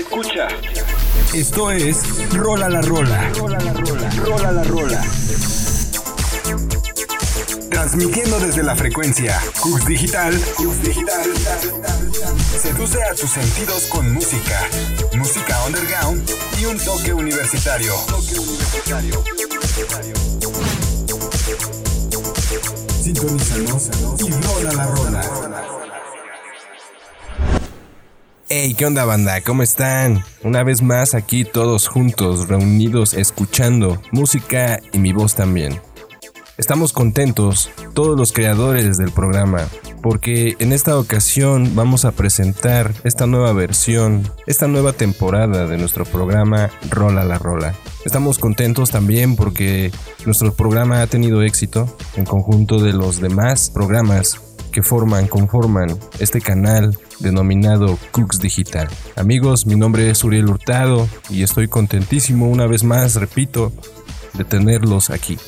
Escucha. Esto es Rola la Rola. Rola la Rola. Rola la Rola. Transmitiendo desde la frecuencia Cus Digital. Cus Digital. Seduce a tus sentidos con música. Música underground y un toque universitario. Toque universitario. Sintonízanos y rola la rola. Hey, ¿qué onda banda? ¿Cómo están? Una vez más aquí todos juntos, reunidos, escuchando música y mi voz también. Estamos contentos, todos los creadores del programa, porque en esta ocasión vamos a presentar esta nueva versión, esta nueva temporada de nuestro programa Rola la Rola. Estamos contentos también porque nuestro programa ha tenido éxito en conjunto de los demás programas que forman, conforman este canal denominado Cooks Digital. Amigos, mi nombre es Uriel Hurtado y estoy contentísimo una vez más, repito, de tenerlos aquí.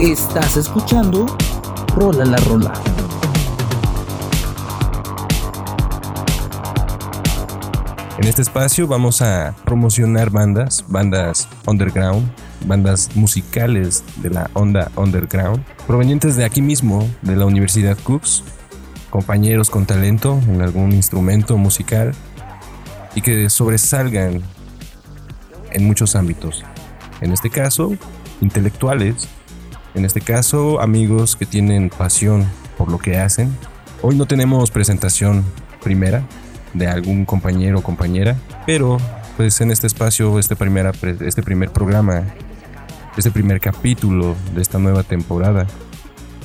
Estás escuchando Rola la Rola. En este espacio vamos a promocionar bandas, bandas underground, bandas musicales de la onda underground, provenientes de aquí mismo, de la Universidad Cooks, compañeros con talento en algún instrumento musical y que sobresalgan en muchos ámbitos. En este caso, intelectuales, en este caso, amigos que tienen pasión por lo que hacen. Hoy no tenemos presentación primera de algún compañero o compañera, pero pues en este espacio, este, primera, este primer programa este primer capítulo de esta nueva temporada.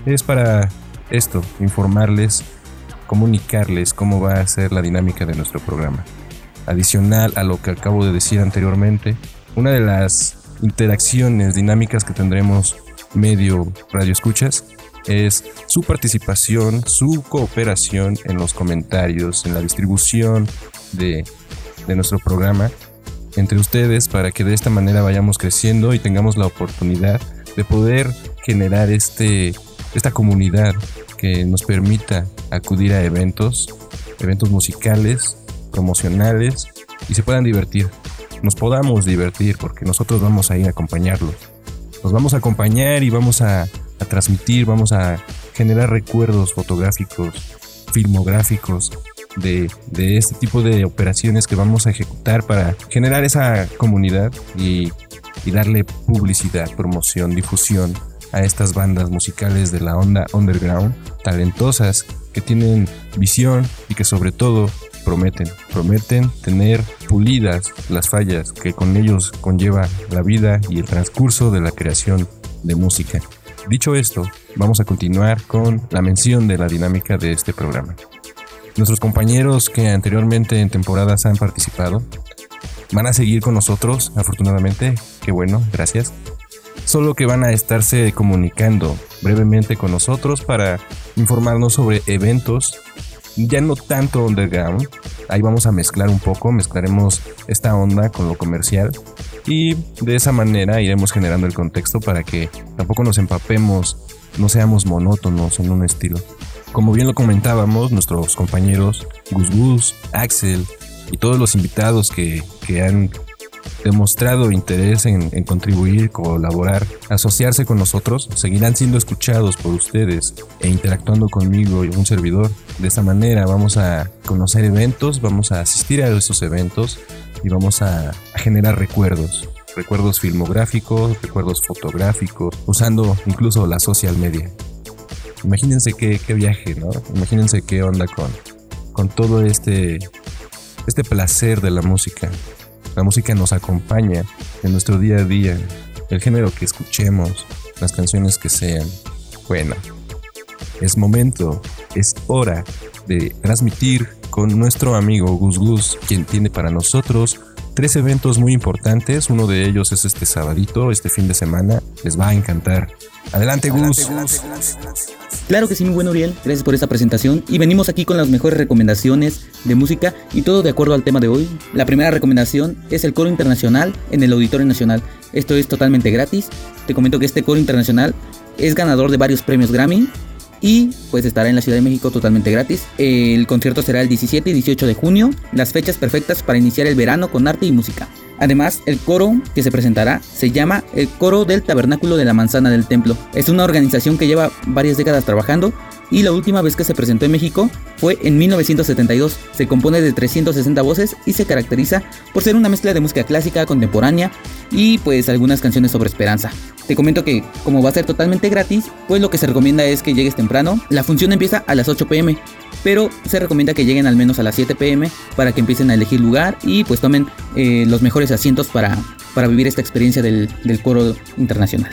Es para esto, informarles, comunicarles cómo va a ser la dinámica de nuestro programa. Adicional a lo que acabo de decir anteriormente, una de las interacciones dinámicas que tendremos medio radio escuchas es su participación, su cooperación en los comentarios, en la distribución de, de nuestro programa entre ustedes para que de esta manera vayamos creciendo y tengamos la oportunidad de poder generar este, esta comunidad que nos permita acudir a eventos, eventos musicales, promocionales y se puedan divertir. Nos podamos divertir porque nosotros vamos a ir a acompañarlos. Nos vamos a acompañar y vamos a, a transmitir, vamos a generar recuerdos fotográficos, filmográficos de, este tipo de operaciones que vamos a ejecutar para generar esa comunidad y, y darle publicidad, promoción, difusión a estas bandas musicales de la onda underground, talentosas, que tienen visión y que sobre todo prometen, prometen tener pulidas las fallas que con ellos conlleva la vida y el transcurso de la creación de música. Dicho esto, vamos a continuar con la mención de la dinámica de este programa. Nuestros compañeros que anteriormente en temporadas han participado van a seguir con nosotros, afortunadamente. Qué bueno, gracias. Solo que van a estarse comunicando brevemente con nosotros para informarnos sobre eventos, ya no tanto underground. Ahí vamos a mezclar un poco, mezclaremos esta onda con lo comercial y de esa manera iremos generando el contexto para que tampoco nos empapemos, no seamos monótonos en un estilo. Como bien lo comentábamos, nuestros compañeros Gus Gus, Axel y todos los invitados que, han demostrado interés en, contribuir, colaborar, asociarse con nosotros, seguirán siendo escuchados por ustedes e interactuando conmigo y un servidor. De esta manera vamos a conocer eventos, vamos a asistir a esos eventos y vamos a generar recuerdos. Recuerdos filmográficos, recuerdos fotográficos, usando incluso la social media. Imagínense qué, viaje, ¿no? Imagínense qué onda con, con todo este, este placer de la música. La música nos acompaña en nuestro día a día, el género que escuchemos, las canciones que sean. Bueno, es momento, es hora de transmitir con nuestro amigo Gus Gus, quien tiene para nosotros tres eventos muy importantes. Uno de ellos es este sabadito, este fin de semana. Les va a encantar. Adelante, Gus. Claro que sí, muy bueno, Uriel. Gracias por esta presentación. Y venimos aquí con las mejores recomendaciones de música y todo de acuerdo al tema de hoy. La primera recomendación es el coro internacional en el Auditorio Nacional. Esto es totalmente gratis. Te comento que este coro internacional es ganador de varios premios Grammy y pues estará en la Ciudad de México totalmente gratis. El concierto será el 17 y 18 de junio, las fechas perfectas para iniciar el verano con arte y música. Además, el coro que se presentará se llama el Coro del Tabernáculo de la Manzana del Templo. Es una organización que lleva varias décadas trabajando y la última vez que se presentó en México fue en 1972. Se compone de 360 voces y se caracteriza por ser una mezcla de música clásica, contemporánea y pues algunas canciones sobre esperanza. Te comento que como va a ser totalmente gratis, pues lo que se recomienda es que llegues temprano. La función empieza a las 8 pm, pero se recomienda que lleguen al menos a las 7 pm para que empiecen a elegir lugar y pues tomen eh, los mejores asientos para, para vivir esta experiencia del, del coro internacional.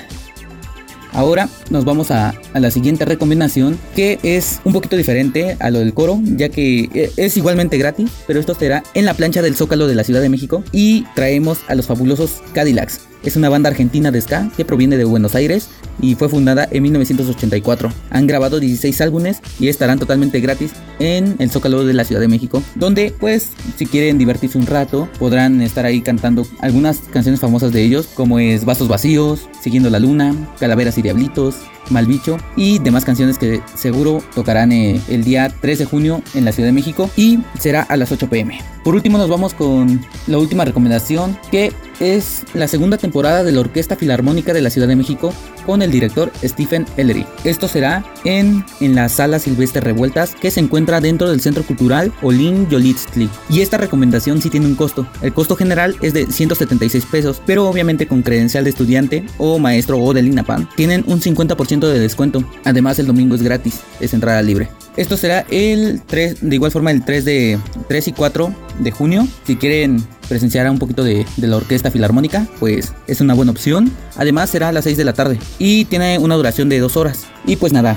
Ahora nos vamos a, a, la siguiente recomendación que es un poquito diferente a lo del coro ya que eh, es igualmente gratis pero esto será en la plancha del Zócalo de la Ciudad de México y traemos a los fabulosos Cadillacs es una banda argentina de ska que proviene de Buenos Aires y fue fundada en 1984. Han grabado 16 álbumes y estarán totalmente gratis en el Zócalo de la Ciudad de México, donde pues si quieren divertirse un rato podrán estar ahí cantando algunas canciones famosas de ellos como es Vasos Vacíos, Siguiendo la Luna, Calaveras y Diablitos, Malbicho y demás canciones que seguro tocarán eh, el día 3 de junio en la Ciudad de México y será a las 8 pm. Por último nos vamos con la última recomendación que es la segunda temporada de la Orquesta Filarmónica de la Ciudad de México con el director Stephen Ellery. Esto será en, en la Sala Silvestre Revueltas que se encuentra dentro del Centro Cultural Olin Yolitztli. Y esta recomendación sí tiene un costo. El costo general es de 176 pesos, pero obviamente con credencial de estudiante o maestro o del INAPAM tienen un 50% de descuento. Además el domingo es gratis, es entrada libre. Esto será el 3, de igual forma el 3 de 3 y 4 de junio. Si quieren presenciar un poquito de, de, la orquesta filarmónica, pues es una buena opción. Además será a las 6 de la tarde y tiene una duración de 2 horas. Y pues nada,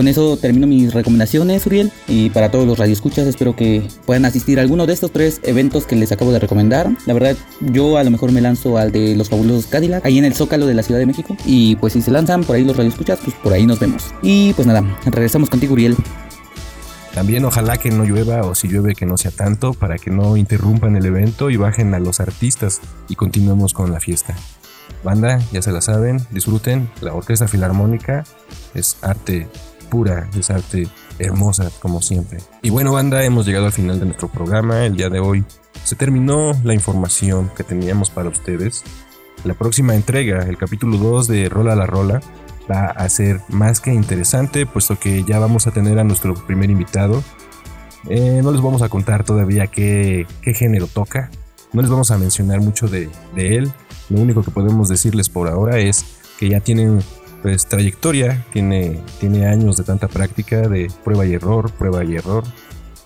con eso termino mis recomendaciones, Uriel. Y para todos los radioescuchas, espero que puedan asistir a alguno de estos tres eventos que les acabo de recomendar. La verdad, yo a lo mejor me lanzo al de los fabulosos Cadillac, ahí en el Zócalo de la Ciudad de México. Y pues si se lanzan por ahí los radioescuchas, pues por ahí nos vemos. Y pues nada, regresamos contigo, Uriel. También ojalá que no llueva o si llueve que no sea tanto para que no interrumpan el evento y bajen a los artistas y continuemos con la fiesta. Banda, ya se la saben, disfruten, la Orquesta Filarmónica es arte pura, es arte hermosa como siempre. Y bueno banda, hemos llegado al final de nuestro programa, el día de hoy se terminó la información que teníamos para ustedes. La próxima entrega, el capítulo 2 de Rola la Rola, va a ser más que interesante, puesto que ya vamos a tener a nuestro primer invitado. Eh, no les vamos a contar todavía qué, qué, género toca, no les vamos a mencionar mucho de, de, él. Lo único que podemos decirles por ahora es que ya tienen pues trayectoria, tiene, tiene años de tanta práctica de prueba y error, prueba y error.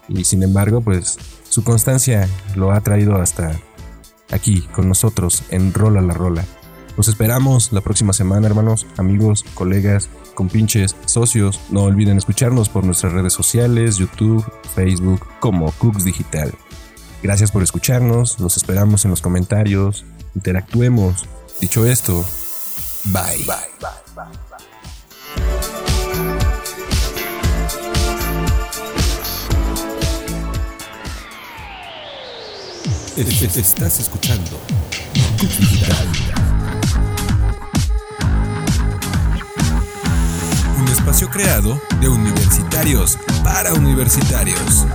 Y sin embargo, pues su constancia lo ha traído hasta aquí con nosotros en Rola la Rola. Los esperamos la próxima semana, hermanos, amigos, colegas, compinches, socios. No olviden escucharnos por nuestras redes sociales, YouTube, Facebook, como Cooks Digital. Gracias por escucharnos, los esperamos en los comentarios, interactuemos. Dicho esto, bye. Bye, bye, bye, bye. Estás escuchando Digital. espacio creado de universitarios para universitarios.